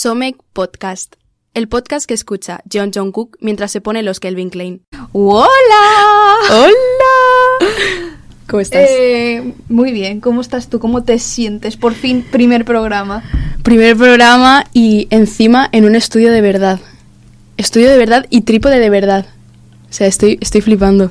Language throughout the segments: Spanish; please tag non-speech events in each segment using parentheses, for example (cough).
Somek Podcast, el podcast que escucha John John Cook mientras se pone los Kelvin Klein. ¡Hola! ¡Hola! ¿Cómo estás? Eh, muy bien, ¿cómo estás tú? ¿Cómo te sientes? Por fin, primer programa. Primer programa y encima en un estudio de verdad. Estudio de verdad y trípode de verdad. O sea, estoy, estoy flipando.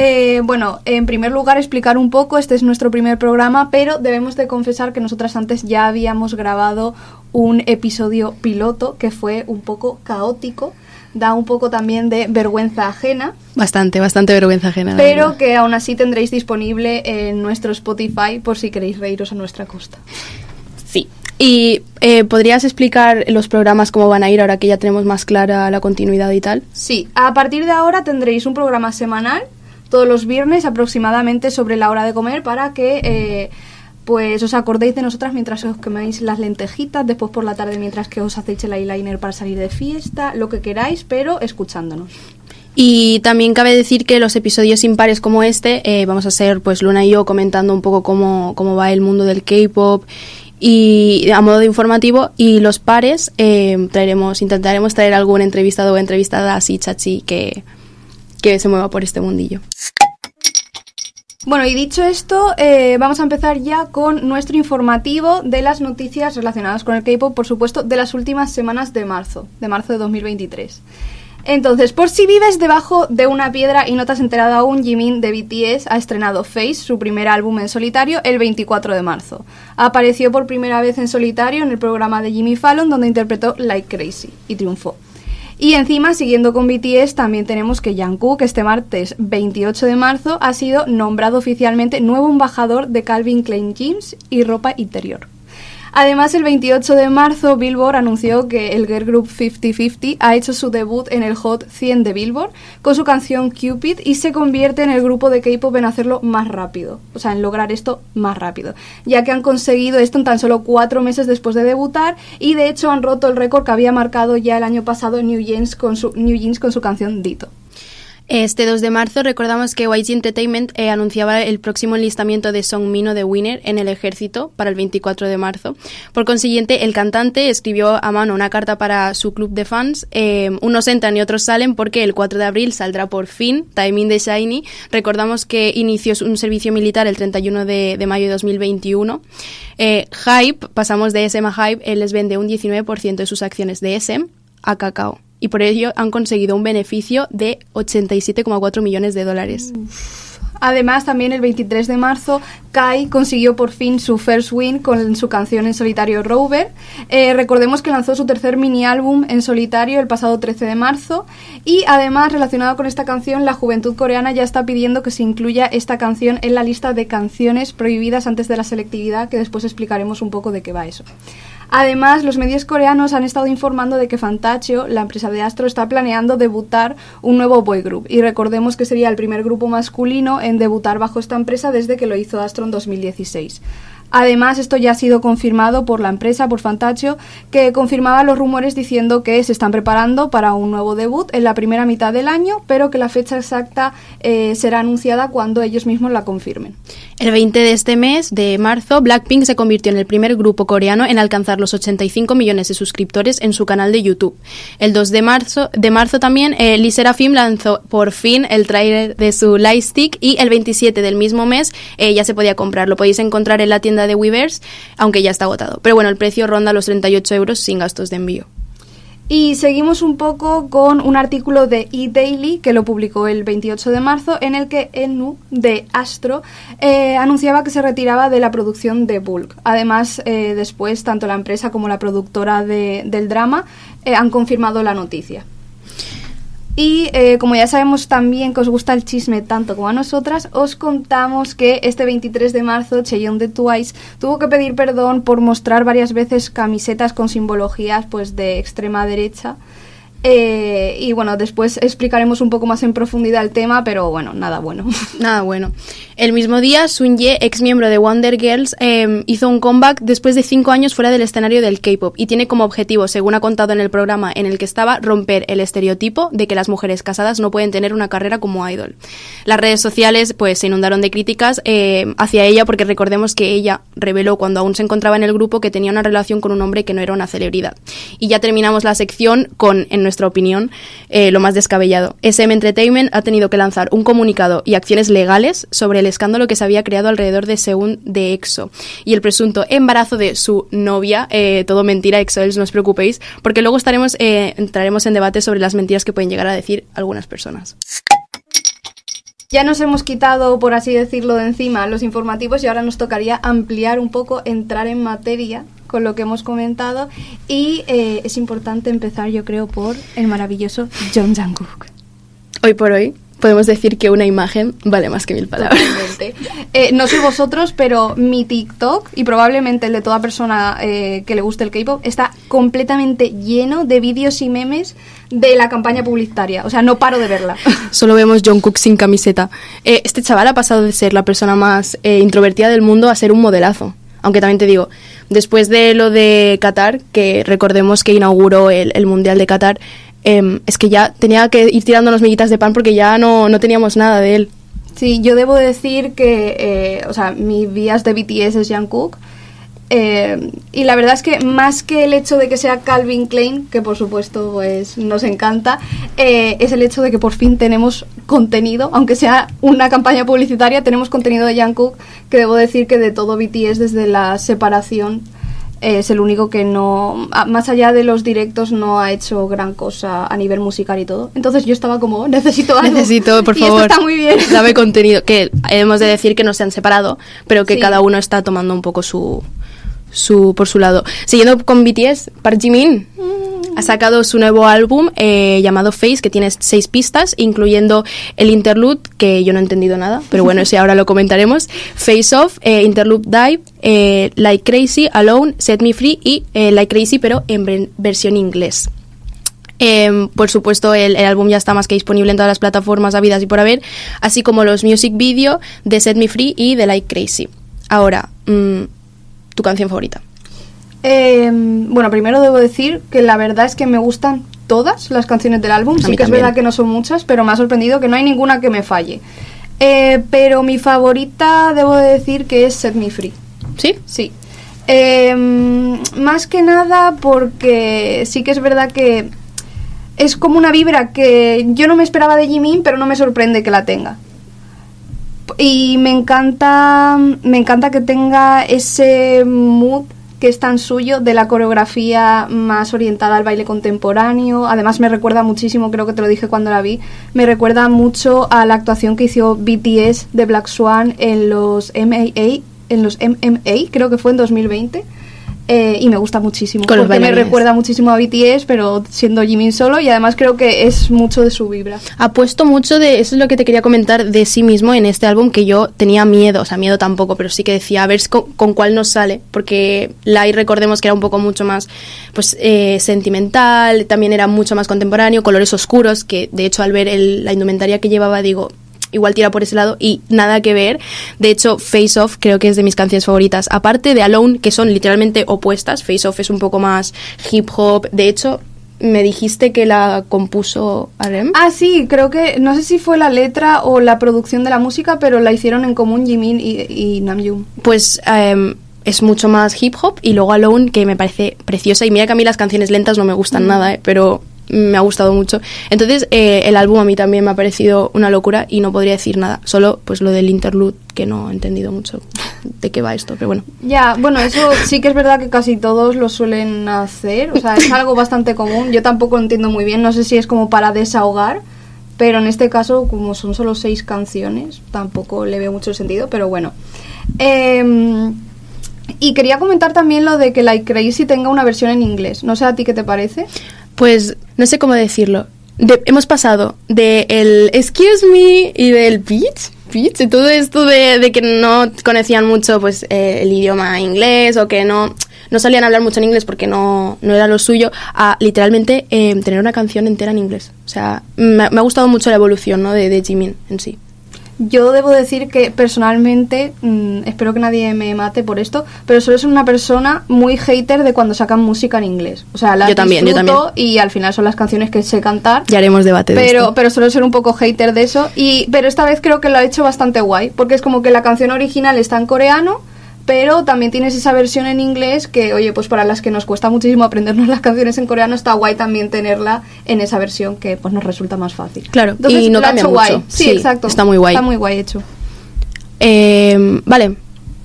Eh, bueno, en primer lugar explicar un poco, este es nuestro primer programa, pero debemos de confesar que nosotras antes ya habíamos grabado un episodio piloto que fue un poco caótico, da un poco también de vergüenza ajena. Bastante, bastante vergüenza ajena. Pero verdad. que aún así tendréis disponible en nuestro Spotify por si queréis reíros a nuestra costa. Sí. ¿Y eh, podrías explicar los programas cómo van a ir ahora que ya tenemos más clara la continuidad y tal? Sí, a partir de ahora tendréis un programa semanal todos los viernes aproximadamente sobre la hora de comer para que eh, pues os acordéis de nosotras mientras os coméis las lentejitas, después por la tarde mientras que os hacéis el eyeliner para salir de fiesta, lo que queráis, pero escuchándonos. Y también cabe decir que los episodios impares como este eh, vamos a ser pues Luna y yo comentando un poco cómo, cómo va el mundo del K-pop y a modo de informativo y los pares eh, traeremos intentaremos traer algún entrevistado o entrevistada así chachi que, que se mueva por este mundillo. Bueno, y dicho esto, eh, vamos a empezar ya con nuestro informativo de las noticias relacionadas con el K-pop, por supuesto, de las últimas semanas de marzo, de marzo de 2023. Entonces, por si vives debajo de una piedra y no te has enterado aún, Jimin de BTS ha estrenado Face, su primer álbum en solitario, el 24 de marzo. Apareció por primera vez en solitario en el programa de Jimmy Fallon, donde interpretó Like Crazy, y triunfó. Y encima, siguiendo con BTS, también tenemos que Jungkook este martes 28 de marzo ha sido nombrado oficialmente nuevo embajador de Calvin Klein Jeans y ropa interior. Además, el 28 de marzo, Billboard anunció que el girl group 50-50 ha hecho su debut en el Hot 100 de Billboard con su canción Cupid y se convierte en el grupo de K-pop en hacerlo más rápido, o sea, en lograr esto más rápido, ya que han conseguido esto en tan solo cuatro meses después de debutar y de hecho han roto el récord que había marcado ya el año pasado New Jeans con su, New Jeans con su canción Dito. Este 2 de marzo recordamos que YG Entertainment eh, anunciaba el próximo enlistamiento de Song Mino de Winner en el ejército para el 24 de marzo. Por consiguiente, el cantante escribió a mano una carta para su club de fans. Eh, unos entran y otros salen porque el 4 de abril saldrá por fin Timing de Shiny. Recordamos que inició un servicio militar el 31 de, de mayo de 2021. Eh, Hype, pasamos de SM a Hype, él les vende un 19% de sus acciones de SM a Cacao y por ello han conseguido un beneficio de 87,4 millones de dólares. Además, también el 23 de marzo, Kai consiguió por fin su first win con su canción en solitario Rover. Eh, recordemos que lanzó su tercer mini álbum en solitario el pasado 13 de marzo. Y además, relacionado con esta canción, la juventud coreana ya está pidiendo que se incluya esta canción en la lista de canciones prohibidas antes de la selectividad, que después explicaremos un poco de qué va eso. Además, los medios coreanos han estado informando de que Fantachio, la empresa de Astro, está planeando debutar un nuevo boy group. Y recordemos que sería el primer grupo masculino en debutar bajo esta empresa desde que lo hizo Astro en 2016. Además, esto ya ha sido confirmado por la empresa, por Fantachio, que confirmaba los rumores diciendo que se están preparando para un nuevo debut en la primera mitad del año, pero que la fecha exacta eh, será anunciada cuando ellos mismos la confirmen. El 20 de este mes, de marzo, Blackpink se convirtió en el primer grupo coreano en alcanzar los 85 millones de suscriptores en su canal de YouTube. El 2 de marzo, de marzo también, eh, lanzó por fin el tráiler de su Lightstick y el 27 del mismo mes eh, ya se podía comprar. Lo podéis encontrar en la tienda de Weavers, aunque ya está agotado. Pero bueno, el precio ronda los 38 euros sin gastos de envío. Y seguimos un poco con un artículo de eDaily que lo publicó el 28 de marzo en el que Enu de Astro eh, anunciaba que se retiraba de la producción de Bulk. Además, eh, después tanto la empresa como la productora de, del drama eh, han confirmado la noticia. Y eh, como ya sabemos también que os gusta el chisme tanto como a nosotras, os contamos que este 23 de marzo Cheon de Twice tuvo que pedir perdón por mostrar varias veces camisetas con simbologías pues de extrema derecha Eh, y bueno, después explicaremos un poco más en profundidad el tema, pero bueno, nada bueno. (laughs) Nada bueno. El mismo día, Sun Ye, ex miembro de Wonder Girls, eh, hizo un comeback después de cinco años fuera del escenario del K-pop y tiene como objetivo, según ha contado en el programa en el que estaba, romper el estereotipo de que las mujeres casadas no pueden tener una carrera como idol. Las redes sociales pues se inundaron de críticas eh, hacia ella porque recordemos que ella reveló cuando aún se encontraba en el grupo que tenía una relación con un hombre que no era una celebridad. Y ya terminamos la sección con, en nuestra opinión, eh, lo más descabellado. SM Entertainment ha tenido que lanzar un comunicado y acciones legales sobre el escándalo que se había creado alrededor de Según de EXO y el presunto embarazo de su novia. Eh, todo mentira, EXO, no os preocupéis, porque luego estaremos, eh, entraremos en debate sobre las mentiras que pueden llegar a decir algunas personas. Ya nos hemos quitado, por así decirlo, de encima los informativos y ahora nos tocaría ampliar un poco, entrar en materia con lo que hemos comentado y eh, es importante empezar, yo creo, por el maravilloso John Jungkook. Hoy por hoy podemos decir que una imagen vale más que mil palabras. Eh, no sé vosotros, pero mi TikTok y probablemente el de toda persona eh, que le guste el K-pop está completamente lleno de vídeos y memes de la campaña publicitaria. O sea, no paro de verla. (laughs) Solo vemos John Cook sin camiseta. Eh, este chaval ha pasado de ser la persona más introvertida del mundo a ser un modelazo. Aunque también te digo, después de lo de Qatar, que recordemos que inauguró el, el Mundial de Qatar, Em, es que ya tenía que ir tirándonos miguitas de pan porque ya no, no teníamos nada de él. Sí, yo debo decir que, eh, o sea, mi vías de BTS es Jungkook. Eh, y la verdad es que más que el hecho de que sea Calvin Klein, que por supuesto pues nos encanta, eh, es el hecho de que por fin tenemos contenido, aunque sea una campaña publicitaria, tenemos contenido de Jungkook, que debo decir que de todo BTS desde la separación es el único que no, más allá de los directos, no ha hecho gran cosa a nivel musical y todo. Entonces yo estaba como, necesito algo. Necesito, por (laughs) favor. está muy bien. Dame contenido. Que hemos de decir que no se han separado, pero que cada uno está tomando un poco su, su por su lado. Siguiendo con BTS, Park Jimin. Mm ha sacado su nuevo álbum eh, llamado Face, que tiene seis pistas, incluyendo el interlude, que yo no he entendido nada, pero bueno, ese ahora lo comentaremos. Face Off, eh, Interlude Dive, eh, Like Crazy, Alone, Set Me Free y Like Crazy, pero en versión inglés. Em, por supuesto, el, álbum ya está más que disponible en todas las plataformas habidas y por haber, así como los music video de Set Me Free y de Like Crazy. Ahora, mm, tu canción favorita. Em, bueno, primero debo decir que la verdad es que me gustan todas las canciones del álbum. sí que es verdad que no son muchas, pero me ha sorprendido que no hay ninguna que me falle. Eh, pero mi favorita debo decir que es Set Me Free. ¿Sí? Sí. Em, más que nada porque sí que es verdad que es como una vibra que yo no me esperaba de Jimin, pero no me sorprende que la tenga. Y me encanta, me encanta que tenga ese mood que es tan suyo, de la coreografía más orientada al baile contemporáneo. Además me recuerda muchísimo, creo que te lo dije cuando la vi, me recuerda mucho a la actuación que hizo BTS de Black Swan en los MAA, en los MMA, creo que fue en 2020 eh, y me gusta muchísimo. porque me recuerda muchísimo a BTS, pero siendo Jimin solo y además creo que es mucho de su vibra. Ha puesto mucho de, eso es lo que te quería comentar, de sí mismo en este álbum que yo tenía miedo, o sea, miedo tampoco, pero sí que decía a ver con, cuál nos sale, porque Lai recordemos que era un poco mucho más pues eh, sentimental, también era mucho más contemporáneo, colores oscuros, que de hecho al ver la indumentaria que llevaba digo, igual tira por ese lado y nada que ver. De hecho, Face Off creo que es de mis canciones favoritas. Aparte de Alone, que son literalmente opuestas. Face Off es un poco más hip hop. De hecho, me dijiste que la compuso Arem. Ah, sí, creo que, no sé si fue la letra o la producción de la música, pero la hicieron en común Jimin y, y Namjoon. Pues em, es mucho más hip hop y luego Alone, que me parece preciosa. Y mira que a mí las canciones lentas no me gustan mm. nada, eh, pero me ha gustado mucho. Entonces, eh, el álbum a mí también me ha parecido una locura y no podría decir nada. Solo pues lo del interlude, que no he entendido mucho (laughs) de qué va esto, pero bueno. Ya, bueno, eso sí que es verdad que casi todos lo suelen hacer. O sea, es algo bastante común. Yo tampoco lo entiendo muy bien. No sé si es como para desahogar. Pero en este caso, como son solo seis canciones, tampoco le veo mucho sentido, pero bueno. Em, y quería comentar también lo de que Like Crazy tenga una versión en inglés. No sé a ti qué te parece pues no sé cómo decirlo. hemos pasado de el excuse me y del bitch, bitch, y todo esto de, que no conocían mucho pues eh, el idioma inglés o que no no salían a hablar mucho en inglés porque no, no era lo suyo, a literalmente eh, tener una canción entera en inglés. O sea, me, me ha gustado mucho la evolución ¿no? de, de Jimin en sí. Yo debo decir que personalmente, mm, espero que nadie me mate por esto, pero suelo ser una persona muy hater de cuando sacan música en inglés. O sea, la Yo también, yo también. y al final son las canciones que sé cantar. Ya haremos debate de Pero, esto. pero suelo ser un poco hater de eso. Y, pero esta vez creo que lo ha hecho bastante guay. Porque es como que la canción original está en coreano. Pero también tienes esa versión en inglés que, oye, pues para las que nos cuesta muchísimo aprendernos (laughs) las canciones en coreano, está guay también tenerla en esa versión que pues nos resulta más fácil. Claro, Entonces, y no cambia mucho. guay. Sí, Sí, exacto. está muy guay. Está muy guay hecho. Eh, vale,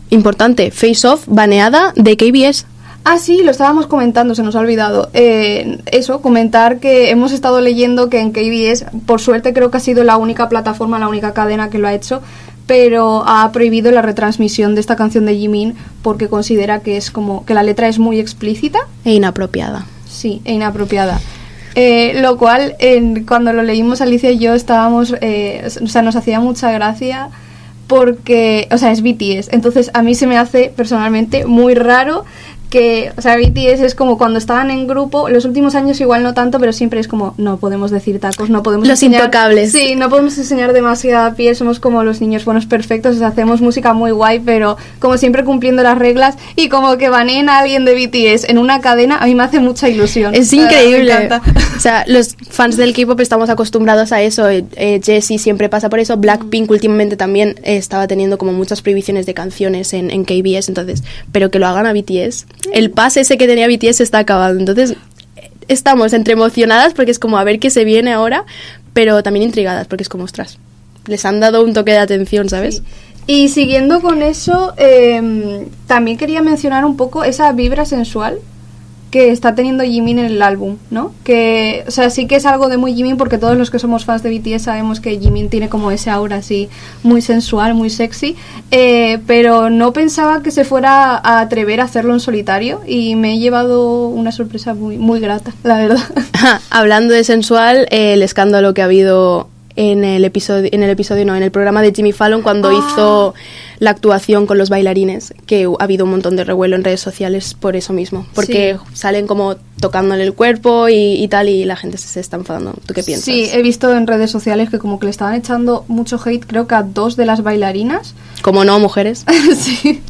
importante, Face Off baneada de KBS. Ah, sí, lo estábamos comentando, se nos ha olvidado. Eh, eso, comentar que hemos estado leyendo que en KBS, por suerte creo que ha sido la única plataforma, la única cadena que lo ha hecho, pero ha prohibido la retransmisión de esta canción de Jimin porque considera que es como que la letra es muy explícita, E inapropiada. sí, e inapropiada. Eh, lo cual, en- cuando lo leímos Alicia y yo estábamos, eh, o sea, nos hacía mucha gracia porque, o sea, es BTS. Entonces, a mí se me hace personalmente muy raro que, o sea, BTS es como cuando estaban en grupo, los últimos años igual no tanto, pero siempre es como, no podemos decir tacos, no podemos Los enseñar- intocables. Sí, no podemos enseñar demasiada piel, somos como los niños buenos perfectos, o sea, hacemos música muy guay, pero como siempre cumpliendo las reglas y como que baneen a alguien de BTS en una cadena, a mí me hace mucha ilusión. Es verdad, increíble. O sea, los fans del K-pop estamos acostumbrados a eso. Eh, eh, Jessie siempre pasa por eso. Blackpink últimamente también eh, estaba teniendo como muchas prohibiciones de canciones en, en KBS. Entonces, pero que lo hagan a BTS. El pase ese que tenía BTS está acabando. Entonces, estamos entre emocionadas porque es como a ver qué se viene ahora, pero también intrigadas porque es como, ostras, les han dado un toque de atención, ¿sabes? Y siguiendo con eso, eh, también quería mencionar un poco esa vibra sensual que está teniendo Jimin en el álbum, ¿no? Que, o sea, sí que es algo de muy Jimin porque todos los que somos fans de BTS sabemos que Jimin tiene como ese aura así muy sensual, muy sexy, eh, pero no pensaba que se fuera a atrever a hacerlo en solitario y me he llevado una sorpresa muy, muy grata, la verdad. (laughs) Hablando de sensual, el escándalo que ha habido en el episodio, en el episodio no, en el programa de Jimmy Fallon cuando Ah. hizo la actuación con los bailarines, que ha habido un montón de revuelo en redes sociales por eso mismo, porque salen como tocándole el cuerpo y, y tal y la gente se, se está enfadando. ¿Tú qué piensas? Sí, he visto en redes sociales que como que le estaban echando mucho hate, creo que a dos de las bailarinas. Como no, mujeres. (laughs) sí.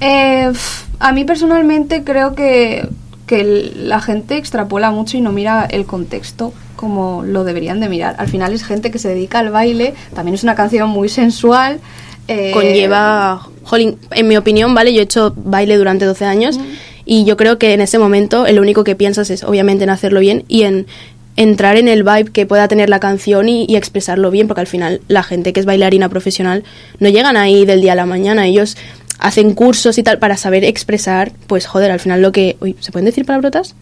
Eh, a mí personalmente creo que, que la gente extrapola mucho y no mira el contexto como lo deberían de mirar. Al final es gente que se dedica al baile, también es una canción muy sensual. eh, Conlleva, jolín, en mi opinión, ¿vale? Yo he hecho baile durante 12 años y yo creo que en ese momento el único que piensas es obviamente en hacerlo bien y en entrar en el vibe que pueda tener la canción y, y expresarlo bien, porque al final la gente que es bailarina profesional no llegan ahí del día a la mañana, ellos hacen cursos y tal para saber expresar, pues joder, al final lo que... Uy, ¿se pueden decir palabrotas?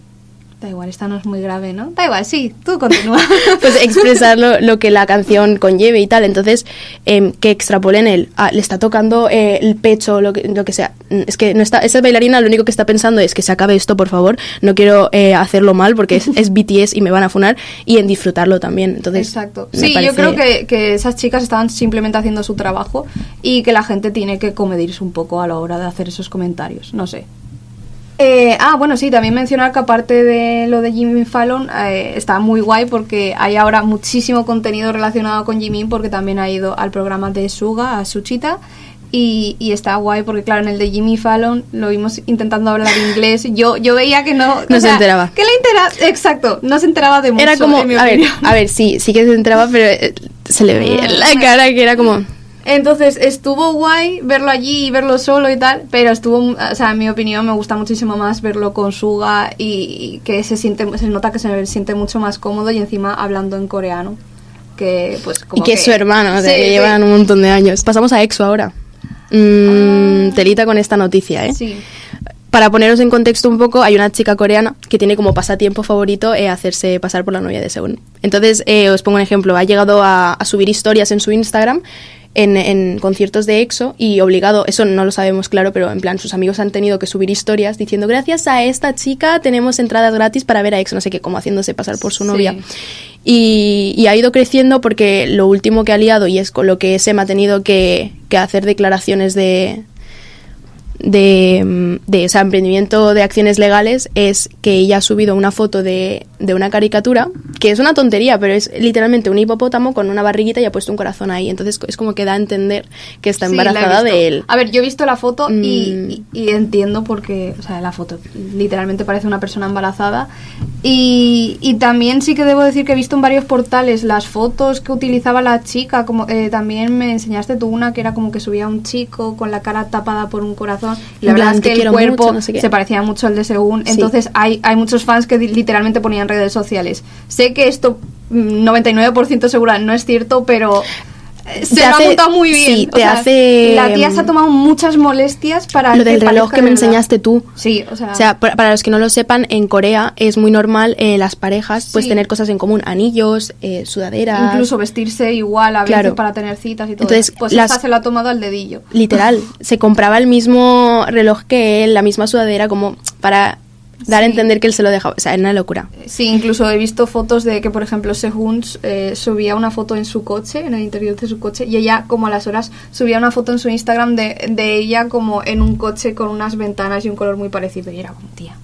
Da igual, esta no es muy grave, ¿no? Da igual, sí, tú continúa. (laughs) pues expresar lo, lo que la canción conlleve y tal. Entonces, em, que extrapolen el, ah, le está tocando eh, el pecho, lo que, lo que sea. Mm, Es que no está, esa bailarina lo único que está pensando es que se acabe esto, por favor. No quiero eh, hacerlo mal porque es, es (laughs) BTS y me van a funar. Y en disfrutarlo también. Entonces, Exacto. Sí, yo creo que, que esas chicas estaban simplemente haciendo su trabajo y que la gente tiene que comedirse un poco a la hora de hacer esos comentarios. No sé. Eh, ah, bueno, sí, también mencionar que aparte de lo de Jimmy Fallon, eh, está muy guay porque hay ahora muchísimo contenido relacionado con Jimmy porque también ha ido al programa de Suga, a Suchita. Y, y está guay porque, claro, en el de Jimmy Fallon lo vimos intentando hablar inglés. Yo, yo veía que no. No se enteraba. Que le entera, exacto, no se enteraba de mucho. Era como, en mi a ver, a ver, sí, sí que se entraba, pero eh, se le veía en la Ah, cara que era como... Entonces estuvo guay verlo allí y verlo solo y tal, pero estuvo, o sea, en mi opinión me gusta muchísimo más verlo con Suga y, y que se siente, se nota que se siente mucho más cómodo y encima hablando en coreano, que pues como y que es su hermano, Sí, que sí. llevan un montón de años. Pasamos a EXO ahora. Mm, Ah. Telita con esta noticia, ¿eh? Sí. Para poneros en contexto un poco, hay una chica coreana que tiene como pasatiempo favorito eh, hacerse pasar por la novia de Seun. Entonces, eh, os pongo un ejemplo. Ha llegado a, a subir historias en su Instagram en, en conciertos de EXO y obligado, eso no lo sabemos claro, pero en plan sus amigos han tenido que subir historias diciendo gracias a esta chica tenemos entradas gratis para ver a EXO, no sé qué, como haciéndose pasar por su Sí. novia. Y, y ha ido creciendo porque lo último que ha liado y es con lo que Sem ha tenido que, que hacer declaraciones de, de, de o sea, emprendimiento de acciones legales es que ella ha subido una foto de, de una caricatura, que es una tontería, pero es literalmente un hipopótamo con una barriguita y ha puesto un corazón ahí. Entonces es como que da a entender que está embarazada de él. A ver, yo he visto la foto y, Mm. y- y entiendo porque, o sea, la foto literalmente parece una persona embarazada. Y, y también sí que debo decir que he visto en varios portales las fotos que utilizaba la chica. Como eh, también me enseñaste tú una que era como que subía un chico con la cara tapada por un corazón. Y la verdad es "Te que el cuerpo mucho", no sé qué. se parecía mucho al de Según. Sí. Entonces hay, hay muchos fans que literalmente ponían redes sociales. Sé que esto mm, 99% segura no es cierto, pero se lo ha montado muy bien. sí, O te sea, hace, La tía se ha tomado muchas molestias para Lo del reloj que me enseñaste tú. Sí, o sea, O sea, para, los que no lo sepan, en Corea es muy normal eh, las parejas pues Sí. tener cosas en común, anillos, eh, sudaderas. incluso vestirse igual a veces Claro. para tener citas y todo. Entonces, pues las- esta se lo ha tomado al dedillo. Literal, (laughs) se compraba el mismo reloj que él, la misma sudadera, como para dar a entender que él se lo dejaba. O sea, era una locura. Sí, incluso he visto fotos de que, por ejemplo, Sehun eh, subía una foto en su coche, en el interior de su coche, y ella, como a las horas, subía una foto en su Instagram de, de ella como en un coche con unas ventanas y un color muy parecido. Y era como, tía,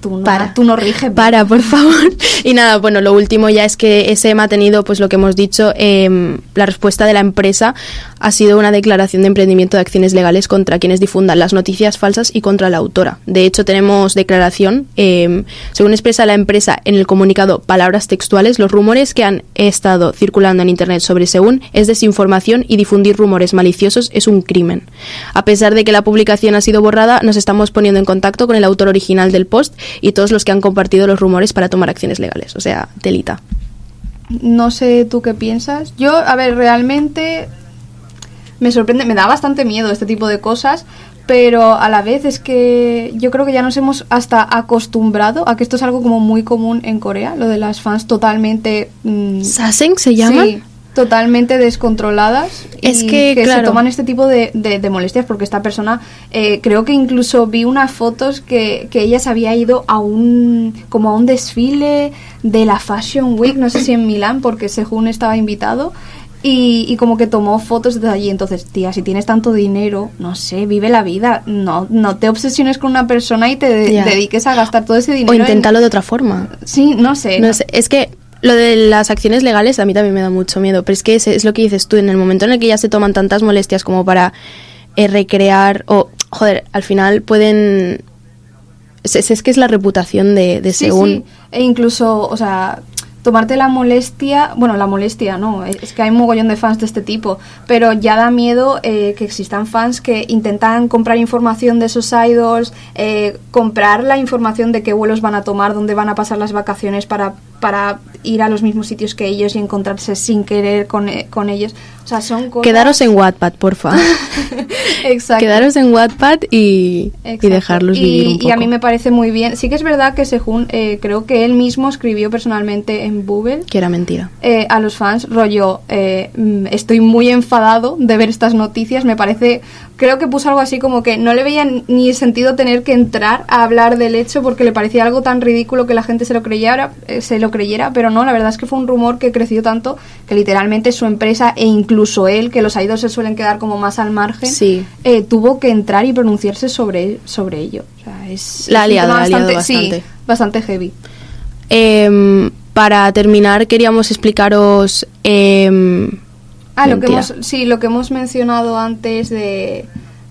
tú no, Para. tú no riges. Para, por favor. (laughs) Y nada, bueno, lo último ya es que SM ha tenido, pues lo que hemos dicho, em, la respuesta de la empresa ha sido una declaración de emprendimiento de acciones legales contra quienes difundan las noticias falsas y contra la autora. De hecho, tenemos declaración, em, según expresa la empresa en el comunicado palabras textuales, los rumores que han estado circulando en Internet sobre Según es desinformación y difundir rumores maliciosos es un crimen. A pesar de que la publicación ha sido borrada, nos estamos poniendo en contacto con el autor original del post y todos los que han compartido los rumores para tomar acciones legales. O sea, telita. No sé tú qué piensas. Yo, a ver, realmente me sorprende, me da bastante miedo este tipo de cosas, pero a la vez es que yo creo que ya nos hemos hasta acostumbrado a que esto es algo como muy común en Corea, lo de las fans totalmente... mm, ¿Saseng se llama? Sí, totalmente descontroladas. Es y que, se toman este tipo de, de- de molestias porque esta persona, eh, creo que incluso vi unas fotos que, que ella se había ido a un, como a un desfile de la Fashion Week, no sé si en Milán, porque Sehun estaba invitado. Y, y como que tomó fotos desde allí. Entonces, tía, si tienes tanto dinero, no sé, vive la vida. No, no te obsesiones con una persona y te de- dediques a gastar todo ese dinero. O en- inténtalo de otra forma. Sí, no sé. No sé, es que lo de las acciones legales a mí también me da mucho miedo, pero es que es, es lo que dices tú, en el momento en el que ya se toman tantas molestias como para eh, recrear o, joder, al final pueden... Es, es- que es la reputación de, de Sí, según... sí. E incluso, o sea, tomarte la molestia, bueno, la molestia no, es que hay un mogollón de fans de este tipo, pero ya da miedo eh, que existan fans que intentan comprar información de esos idols, eh, comprar la información de qué vuelos van a tomar, dónde van a pasar las vacaciones para, para ir a los mismos sitios que ellos y encontrarse sin querer con, eh, con ellos. O sea, son cosas... Quedaros en Wattpad, porfa. (laughs) Exacto. Quedaros en Wattpad y, y dejarlos Y- vivir un poco. Y a mí me parece muy bien. Sí que es verdad que Sehun, eh, creo que él mismo escribió personalmente en Bubble Que era mentira. eh, a los fans, rollo, eh, mm, estoy muy enfadado de ver estas noticias, me parece, creo que puso algo así como que no le veía ni sentido tener que entrar a hablar del hecho porque le parecía algo tan ridículo que la gente se lo creyera, eh, se lo creyera, pero no, la verdad es que fue un rumor que creció tanto que literalmente su empresa e incluso él, que los idols se suelen quedar como más al margen, Sí. eh, tuvo que entrar y pronunciarse sobre, sobre ello. O sea, es, La ha liado, la sí, bastante. bastante heavy. Em, para terminar, queríamos explicaros... em, Ah, lo que hemos, sí, lo que hemos mencionado antes de,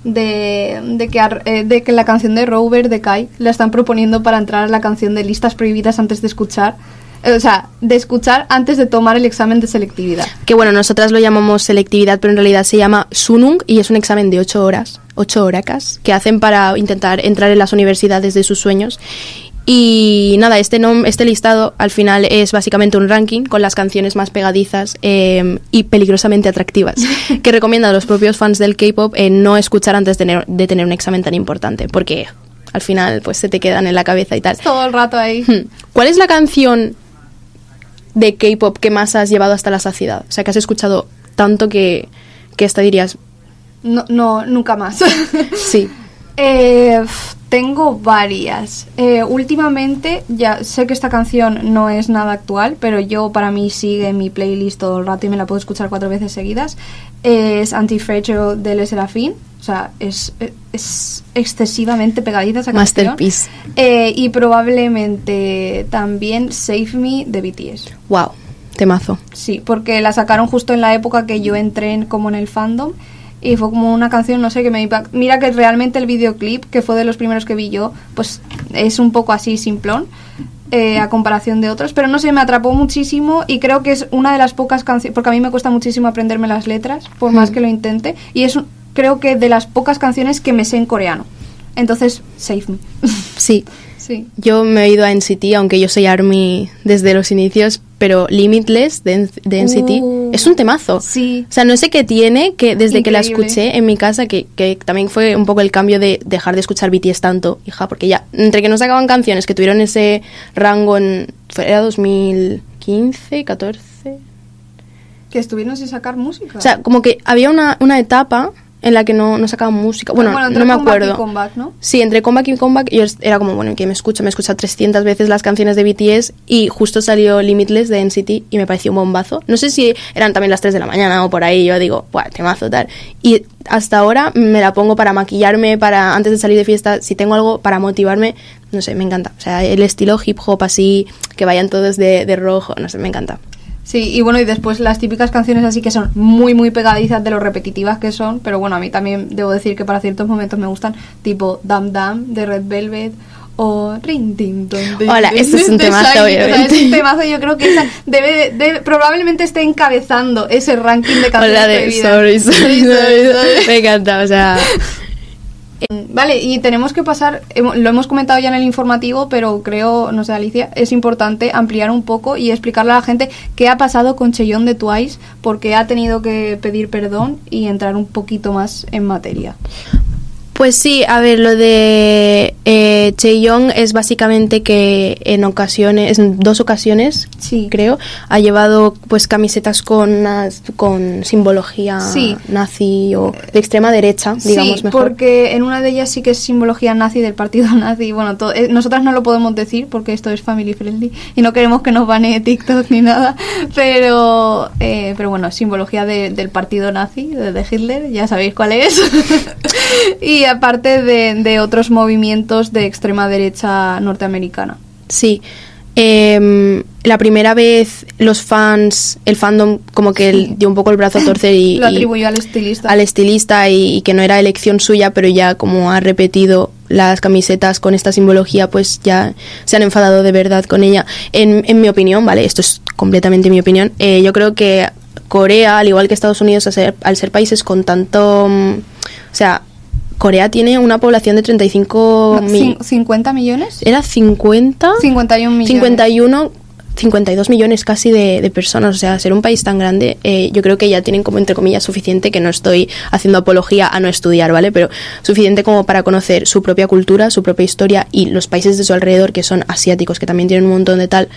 de, de que, eh, de que la canción de Rover de Kai la están proponiendo para entrar a la canción de listas prohibidas antes de escuchar. Eh, o sea, de escuchar antes de tomar el examen de selectividad. que bueno, nosotras lo llamamos selectividad, pero en realidad se llama Sunung y es un examen de 8 horas, 8 horacas, que hacen para intentar entrar en las universidades de sus sueños. Y nada, este, nom- este listado al final es básicamente un ranking con las canciones más pegadizas eh, y peligrosamente atractivas (laughs) que recomienda a los propios fans del K-pop eh, no escuchar antes de tener, de tener un examen tan importante, porque al final pues se te quedan en la cabeza y tal. Todo el rato ahí. Hmm. ¿Cuál es la canción de K-pop que más has llevado hasta la saciedad? O sea, que has escuchado tanto que, que esta dirías, No, no, nunca más. sí. (laughs) Eh, Tengo varias. Eh, últimamente, ya sé que esta canción no es nada actual, pero yo para mí sigue en mi playlist todo el rato y me la puedo escuchar cuatro veces seguidas. Es Anti-Fragile de Le Serafín. O sea, es, es excesivamente pegadiza esa canción. Masterpiece. Eh, y probablemente también Save Me de BTS. Wow, temazo. Sí, porque la sacaron justo en la época que yo entré en- como en el fandom y fue como una canción, no sé, que me impact- Mira que realmente el videoclip, que fue de los primeros que vi yo, pues es un poco así simplón eh, a comparación de otros, pero no sé, me atrapó muchísimo y creo que es una de las pocas canciones, porque a mí me cuesta muchísimo aprenderme las letras, por más Mm. que lo intente, y es creo que de las pocas canciones que me sé en coreano. Entonces, Save Me. Sí, (laughs) sí. yo me he ido a NCT, aunque yo soy ARMY desde los inicios, pero Limitless de, N- de NCT Uh, es un temazo. Sí. O sea, no sé qué tiene, que desde que la Increíble. escuché en mi casa, que, que también fue un poco el cambio de dejar de escuchar BTS tanto, hija, porque ya, entre que no sacaban canciones que tuvieron ese rango en, era 2015, 14, Que estuvieron sin sacar música. o sea, como que había una, una etapa en la que no, no sacaban música, bueno, entre no me comeback y acuerdo. comeback, ¿no? Sí, entre comeback y comeback yo era como, bueno, que me escucha, me escucha 300 veces las canciones de BTS y justo salió Limitless de NCT y me pareció un bombazo. No sé si eran también las 3 de la mañana o por ahí, yo digo, buah, temazo tal. Y hasta ahora me la pongo para maquillarme, para antes de salir de fiesta, si tengo algo para motivarme, no sé, me encanta. O sea, el estilo hip hop así, que vayan todos de, de rojo, no sé, me encanta. Sí, y bueno, y después las típicas canciones así que son muy, muy pegadizas de lo repetitivas que son, pero bueno, a mí también debo decir que para ciertos momentos me gustan, tipo Dam Dam de Red Velvet o Rin Tin Ton Din Hola, esto es un temazo, obviamente. es un temazo, yo creo que esa debe, de- debe- probablemente esté encabezando ese ranking de canciones Hola de sorry, sorry, sorry. Me encanta, o sea... Vale, y tenemos que pasar, lo hemos comentado ya en el informativo, pero creo, no sé, Alicia, es importante ampliar un poco y explicarle a la gente qué ha pasado con Cheyón de Twice, porque ha tenido que pedir perdón y entrar un poquito más en materia. Pues sí, a ver, lo de eh, Chaeyoung es básicamente que en ocasiones, en dos ocasiones, Sí. creo, ha llevado pues camisetas con con simbología Sí. nazi o de extrema derecha, digamos sí, mejor. porque en una de ellas sí que es simbología nazi del partido (laughs) nazi. Bueno, to- eh, nosotras no lo podemos decir porque esto es family friendly y no queremos que nos banee TikTok ni nada. Pero, eh, pero bueno, simbología de- del partido nazi, de, de Hitler, ya sabéis cuál es. (laughs) y aparte de, de otros movimientos de extrema derecha norteamericana. Sí. Em, la primera vez los fans, el fandom como que el- dio un poco el brazo a torcer y, (laughs) Lo y- atribuyó al estilista. al estilista y, y que no era elección suya, pero ya como ha repetido las camisetas con esta simbología, pues ya se han enfadado de verdad con ella. En, en mi opinión, vale, esto es completamente mi opinión, eh, yo creo que Corea, al igual que Estados Unidos, al ser, al ser países con tanto... mm, o sea, Corea tiene una población de 35 No, mil... cin- ¿50 millones? ¿Era 50? 51 millones. 51, 52 millones casi de, de personas. O sea, ser un país tan grande, eh, yo creo que ya tienen como, entre comillas, suficiente, que no estoy haciendo apología a no estudiar, ¿vale? Pero suficiente como para conocer su propia cultura, su propia historia y los países de su alrededor, que son asiáticos, que también tienen un montón de tal,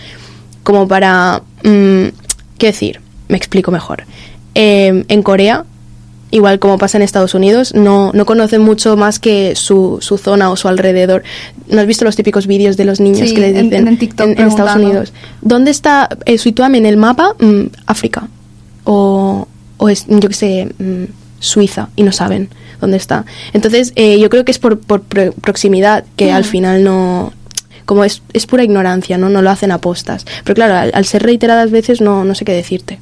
como para... mm, ¿Qué decir? Me explico mejor. Eh, en Corea igual como pasa en Estados Unidos, no, no conocen mucho más que su, su zona o su alrededor. ¿No has visto los típicos vídeos de los niños Sí, que les en- dicen en TikTok en, Estados. Unidos? ¿Dónde está, eh, sitúame en el mapa, mm, África? O, o es, yo qué sé, mm, Suiza, y no saben dónde está. Entonces, eh, yo creo que es por, por pro- proximidad, que al Mm. final no... Como es, es pura ignorancia, ¿no? No lo hacen apostas. Pero claro, al, al ser reiteradas veces no, no sé qué decirte.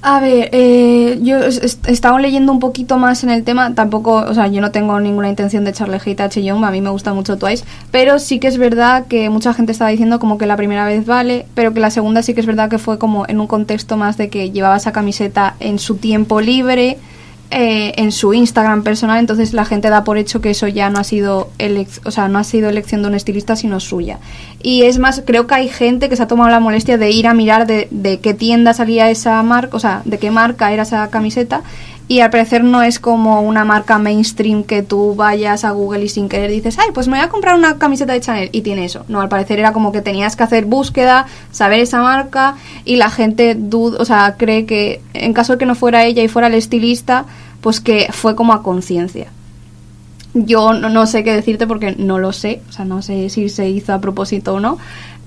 A ver, eh, yo he estado leyendo un poquito más en el tema, tampoco, o sea, yo no tengo ninguna intención de echarle hate a Cheyong, a mí me gusta mucho Twice, pero sí que es verdad que mucha gente estaba diciendo como que la primera vez vale, pero que la segunda sí que es verdad que fue como en un contexto más de que llevaba esa camiseta en su tiempo libre, eh, en su Instagram personal, entonces la gente da por hecho que eso ya no ha sido o sea, no ha sido elección de un estilista, sino suya. Y es más, creo que hay gente que se ha tomado la molestia de ir a mirar de, de qué tienda salía esa marca, o sea, de qué marca era esa camiseta. Y al parecer no es como una marca mainstream que tú vayas a Google y sin querer dices, ay, pues me voy a comprar una camiseta de Chanel y tiene eso. No, al parecer era como que tenías que hacer búsqueda, saber esa marca y la gente duda, o sea, cree que en caso de que no fuera ella y fuera el estilista, pues que fue como a conciencia. Yo no, no sé qué decirte porque no lo sé, o sea, no sé si se hizo a propósito o no,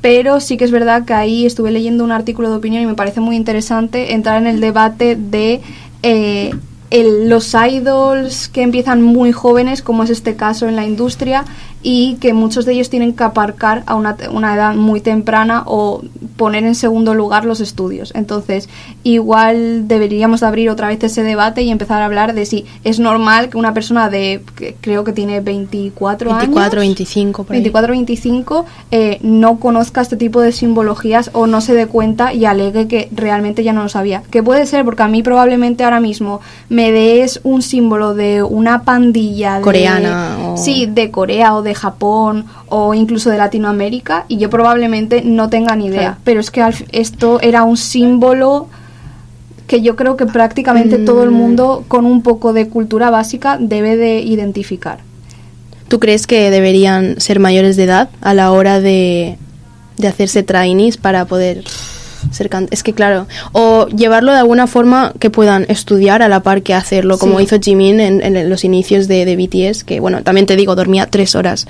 pero sí que es verdad que ahí estuve leyendo un artículo de opinión y me parece muy interesante entrar en el debate de eh, el- los idols que empiezan muy jóvenes, como es este caso en la industria, y que muchos de ellos tienen que aparcar a una, una edad muy temprana o poner en segundo lugar los estudios. Entonces, igual deberíamos de abrir otra vez ese debate y empezar a hablar de si es normal que una persona de, que creo que tiene 24, 24, años, 25, por ahí. 24 25 eh, no conozca este tipo de simbologías o no se dé cuenta y alegue que realmente ya no lo sabía. Que puede ser porque a mí probablemente ahora mismo me des un símbolo de una pandilla de- Coreana o- Sí, de Corea o de Japón o incluso de Latinoamérica y yo probablemente no tenga ni idea. Pero es que esto era un símbolo que yo creo que prácticamente todo el Mm. mundo con un poco de cultura básica debe de identificar. ¿Tú crees que deberían ser mayores de edad a la hora de, de hacerse trainees para poder ser Es que claro, o llevarlo de alguna forma que puedan estudiar a la par que hacerlo, como Sí. hizo Jimin en, en los inicios de, de BTS, que bueno, también te digo, dormía tres horas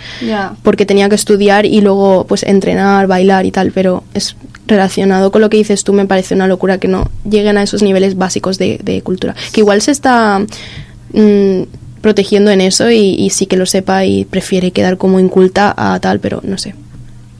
porque tenía que estudiar y luego pues entrenar, bailar y tal, pero es relacionado con lo que dices tú, me parece una locura que no lleguen a esos niveles básicos de, de cultura. Que igual se está mm, protegiendo en eso y, y sí que lo sepa y prefiere quedar como inculta a tal, pero no sé.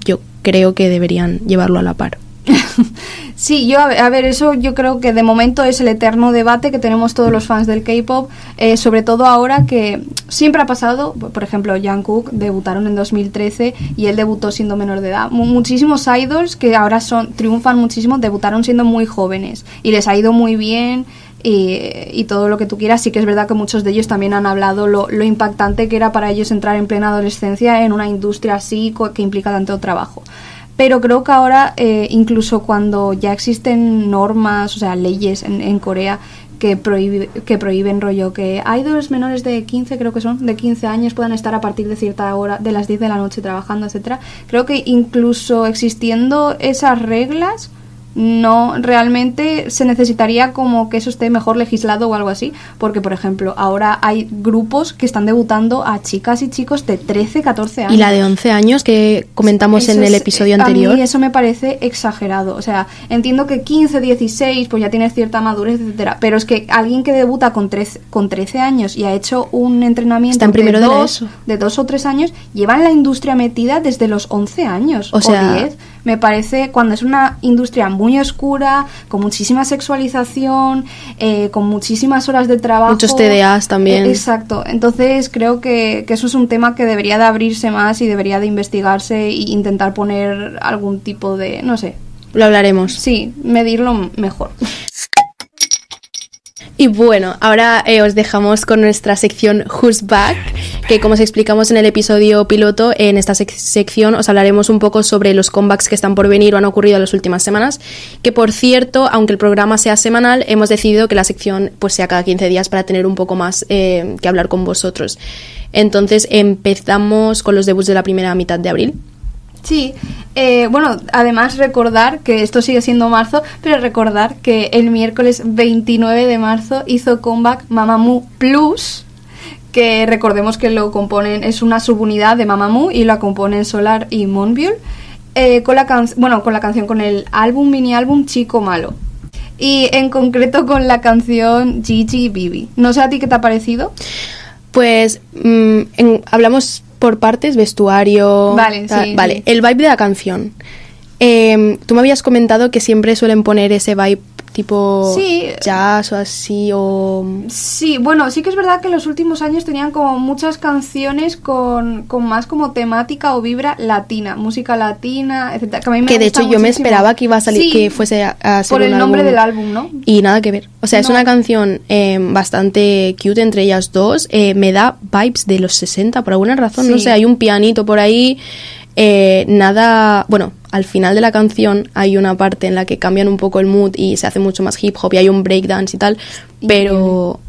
Yo creo que deberían llevarlo a la par. (laughs) Sí, yo a ver, eso yo creo que de momento es el eterno debate que tenemos todos los fans del K-pop, eh, sobre todo ahora que siempre ha pasado, por ejemplo, Jungkook debutaron en 2013 y él debutó siendo menor de edad. Mu- muchísimos idols que ahora son triunfan muchísimo debutaron siendo muy jóvenes y les ha ido muy bien y, todo lo que tú quieras. Sí que es verdad que muchos de ellos también han hablado lo, lo impactante que era para ellos entrar en plena adolescencia en una industria así que implica tanto trabajo. Pero creo que ahora, eh, incluso cuando ya existen normas, o sea, leyes en, en Corea que, prohíbe- que prohíben rollo que idols menores de 15, creo que son, de 15 años puedan estar a partir de cierta hora, de las 10 de la noche trabajando, etcétera. Creo que incluso existiendo esas reglas, no realmente se necesitaría como que eso esté mejor legislado o algo así, porque por ejemplo, ahora hay grupos que están debutando a chicas y chicos de 13, 14 años. Y la de 11 años que comentamos Eso en el es- episodio A anterior. mí eso me parece exagerado. O sea, entiendo que 15, 16, pues ya tienes cierta madurez, etcétera. Pero es que alguien que debuta con 13, con 13 años y ha hecho un entrenamiento Está en primero de, dos, de dos o tres años, lleva en la industria metida desde los 11 años O o, sea- 10. Me parece cuando es una industria muy oscura, con muchísima sexualización, eh, con muchísimas horas de trabajo. Muchos TDAs también. Eh, Exacto. Entonces creo que, que eso es un tema que debería de abrirse más y debería de investigarse e intentar poner algún tipo de, no sé, Lo hablaremos. sí, medirlo mejor. Y bueno, ahora eh, os dejamos con nuestra sección Who's Back, que como os explicamos en el episodio piloto, en esta sec- sección os hablaremos un poco sobre los comebacks que están por venir o han ocurrido en las últimas semanas, que por cierto, aunque el programa sea semanal, hemos decidido que la sección pues sea cada 15 días para tener un poco más eh, que hablar con vosotros. Entonces empezamos con los debuts de la primera mitad de abril. Sí, eh, bueno, además recordar que esto sigue siendo marzo, pero recordar que el miércoles 29 de marzo hizo comeback Mamamoo Plus, que recordemos que lo componen, es una subunidad de Mamamoo y la componen Solar y Monbiul, eh, con la can- bueno, con la canción, con el álbum, mini álbum Chico Malo. Y en concreto con la canción Gigi Bibi. No sé a ti qué te ha parecido. Pues mm, en- hablamos por partes, vestuario. Vale, tal. sí, Vale, sí. el vibe de la canción. Em, tú me habías comentado que siempre suelen poner ese vibe tipo Sí. jazz o así o Sí, bueno, sí que es verdad que en los últimos años tenían como muchas canciones con, con más como temática o vibra latina, música latina, etcétera. Que, a mí me que de hecho yo me esperaba que iba a salir Sí, que fuese a, a ser por el un nombre álbum. del álbum, ¿no? y nada que ver. O sea, es una canción em, bastante cute entre ellas dos. eh, me da vibes de los 60 por alguna razón. No sé, hay un pianito por ahí. eh, nada. Bueno, al final de la canción hay una parte en la que cambian un poco el mood y se hace mucho más hip hop y hay un breakdance y tal. Pero.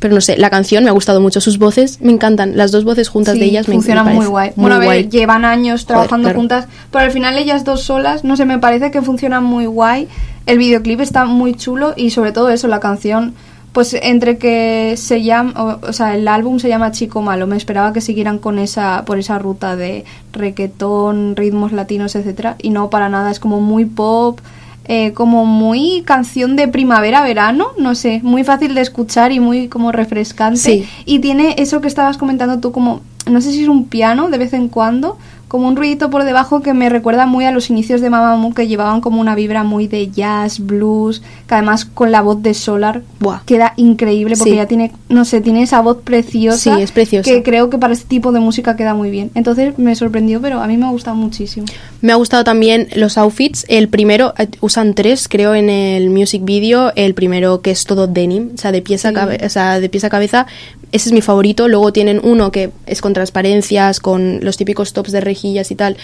Pero no sé, la canción me ha gustado mucho. Sus voces me encantan. Las dos voces juntas Sí, de ellas me funcionan me muy guay. muy bueno, a ver, guay. llevan años trabajando claro. juntas, pero al final ellas dos solas, no sé, me parece que funcionan muy guay. El videoclip está muy chulo y sobre todo eso, la canción, Pues entre que se llama, o, o, sea, el álbum se llama Chico Malo, me esperaba que siguieran con esa, por esa ruta de requetón, ritmos latinos, etcétera, y no para nada, es como muy pop, eh, como muy canción de primavera-verano, no sé, muy fácil de escuchar y muy como refrescante. Sí. Y tiene eso que estabas comentando tú como, no sé si es un piano de vez en cuando, como un ruidito por debajo que me recuerda muy a los inicios de Mamamoo que llevaban como una vibra muy de jazz, blues, que además con la voz de Solar Buah. queda increíble porque Sí. ya tiene, no sé, tiene esa voz preciosa. Sí, es preciosa. Que creo que para este tipo de música queda muy bien. Entonces me sorprendió, pero a mí me ha gustado muchísimo. Me ha gustado también los outfits. El primero, eh, usan tres, creo, en el music video. El primero que es todo denim, o sea, de pies, a, cabe- o sea, de pies a cabeza. Ese es mi favorito. Luego tienen uno que es con transparencias, con los típicos tops de rejillas y tal.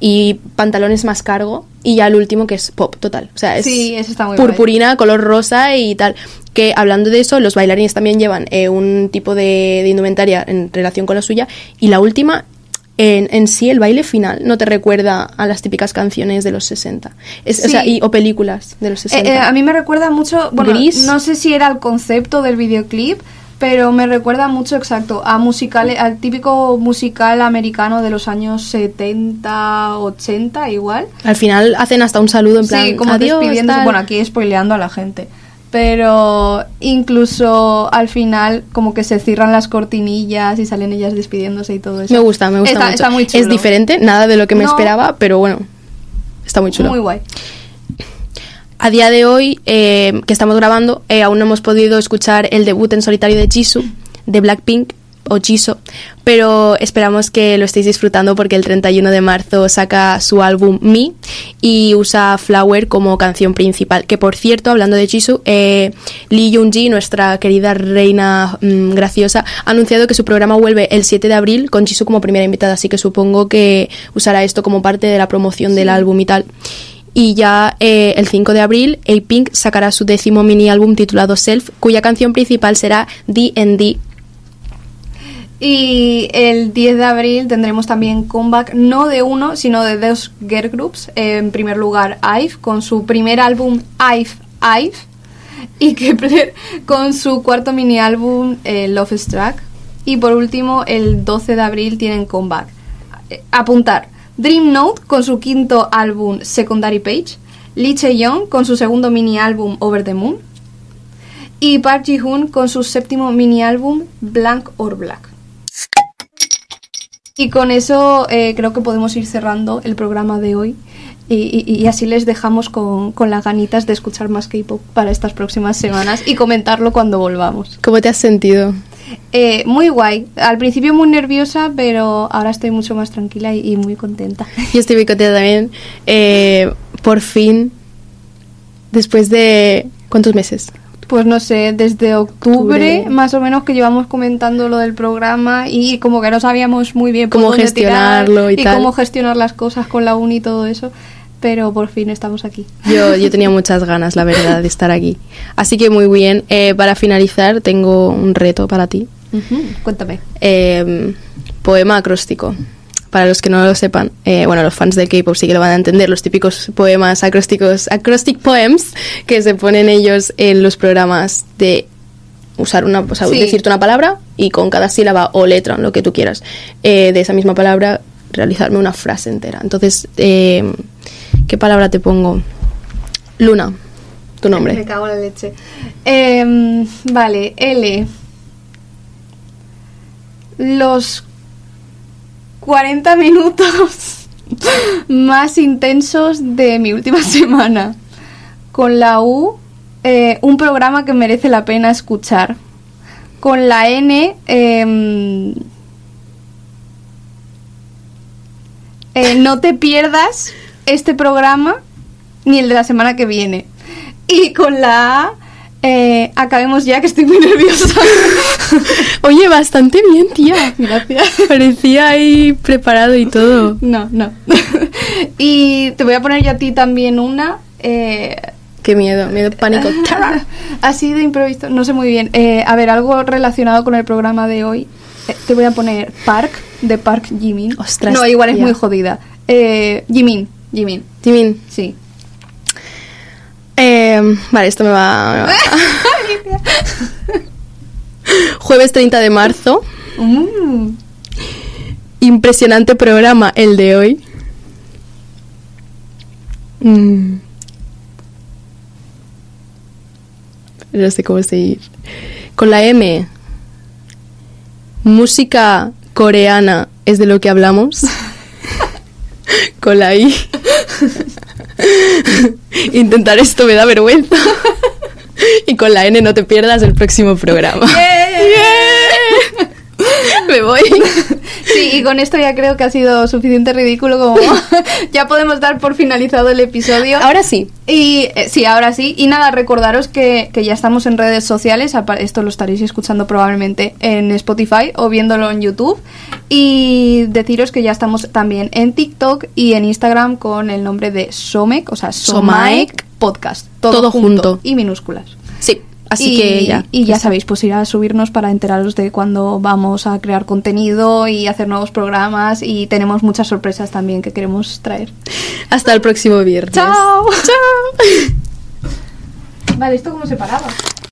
Y pantalones más cargo. Y ya el último que es pop total. O sea, es Sí, está muy purpurina, color rosa y tal. Que hablando de eso, los bailarines también llevan eh, un tipo de, de indumentaria en relación con la suya. Y la última, en, en sí, el baile final no te recuerda a las típicas canciones de los 60. Es, o, sea, Sí. y- o películas de los 60. Eh, eh, a mí me recuerda mucho, bueno, Gris. no sé si era el concepto del videoclip, pero me recuerda mucho, exacto, a musical, al típico musical americano de los años 70, 80, igual. Al final hacen hasta un saludo en plan, sí, como adiós, despidiéndose, tal. bueno, aquí spoileando a la gente. Pero incluso al final como que se cierran las cortinillas y salen ellas despidiéndose y todo eso. Me gusta, me gusta está, mucho. Está muy chulo. Es diferente, nada de lo que me No. esperaba, pero bueno, está muy chulo. Muy guay. A día de hoy, eh, que estamos grabando, eh, aún no hemos podido escuchar el debut en solitario de Jisoo, de Blackpink, o Jisoo, pero esperamos que lo estéis disfrutando porque el 31 de marzo saca su álbum Me y usa Flower como canción principal. Que por cierto, hablando de Jisoo, eh, Lee Yoon-ji, nuestra querida reina mm, graciosa, ha anunciado que su programa vuelve el 7 de abril con Jisoo como primera invitada, así que supongo que usará esto como parte de la promoción del álbum y tal. Y ya eh, el 5 de abril, A-Pink sacará su décimo mini álbum titulado Self, cuya canción principal será D&D. Y el 10 de abril tendremos también comeback no de uno, sino de dos girl groups. En primer lugar, IVE con su primer álbum IVE IVE y Kepler (laughs) con su cuarto mini álbum eh, Love Struck. Y por último, el 12 de abril tienen comeback. Eh, apuntar. Dream Note con su quinto álbum Secondary Page. Lee Chae-young con su segundo mini álbum Over the Moon. Y Park Ji-hoon con su séptimo mini álbum Blank or Black. Y con eso eh, creo que podemos ir cerrando el programa de hoy. Y, y- así les dejamos con, con las ganitas de escuchar más K-pop para estas próximas semanas y comentarlo cuando volvamos. ¿Cómo te has sentido? Eh, muy guay. Al principio muy nerviosa, pero ahora estoy mucho más tranquila y, y muy contenta. (laughs) Yo estoy muy contenta también. Eh, por fin, después de... ¿Cuántos meses? Pues no sé, desde octubre, Octubre. más o menos que llevamos comentando lo del programa y como que no sabíamos muy bien Cómo gestionarlo y tal. cómo gestionar las cosas con la uni y todo eso, pero por fin estamos aquí. Yo, yo tenía muchas ganas, la verdad, de estar aquí. Así que muy bien. Eh, para finalizar, tengo un reto para ti. Ujú, Cuéntame. Eh, poema acróstico. Para los que no lo sepan, eh, bueno, los fans del K-pop sí que lo van a entender, los típicos poemas acrósticos, acrostic poems, que se ponen ellos en los programas de usar una, o sea, Sí. decirte una palabra y con cada sílaba o letra, lo que tú quieras, eh, de esa misma palabra, realizarme una frase entera. Entonces, eh, ¿qué palabra te pongo? Luna, tu (laughs) Me nombre. cago en la leche. Em, vale, L. Los 40 minutos (laughs) más intensos de mi última (laughs) semana. Con la U, eh, un programa que merece la pena escuchar. Con la N, em, eh, no te pierdas este programa ni el de la semana que viene. Y con la A, eh, acabemos ya que estoy muy nerviosa. (laughs) Oye, bastante bien, tía. Gracias. Parecía ahí preparado y todo. No, no. (laughs) y te voy a poner yo a ti también una. eh, Qué miedo, miedo, pánico. (laughs) Así de improviso, no sé muy bien. Eh, a ver, algo relacionado con el programa de hoy. Eh, te voy a poner Park, de Park Jimin. Ostras, No, igual es muy jodida. Eh, Jimin, Jimin, Jimin, sí. eh, vale, esto me va... me va- (laughs) Jueves 30 de marzo. Mm. Impresionante programa el de hoy. Mm. No sé cómo seguir. Con la M. Música coreana es de lo que hablamos. Con la I. Intentar esto me da vergüenza. Y con la N no te pierdas el próximo programa. Yeah. Me voy. Sí, y con esto ya creo que ha sido suficiente ridículo como (laughs) ya podemos dar por finalizado el episodio. Ahora sí. Y eh, sí, ahora sí. Y nada, recordaros que, que ya estamos en redes sociales. Esto lo estaréis escuchando probablemente en Spotify o viéndolo en YouTube. Y deciros que ya estamos también en TikTok y en Instagram con el nombre de Somek, o sea, Somaek Somaek Podcast. Todo, Todo junto, junto. y minúsculas. Sí. Así y, que ya. Y ya sabéis, pues ir a subirnos para enteraros de cuando vamos a crear contenido y hacer nuevos programas. Y tenemos muchas sorpresas también que queremos traer. Hasta el próximo viernes. ¡Chao! Chao. (laughs) Vale, ¿esto cómo se paraba?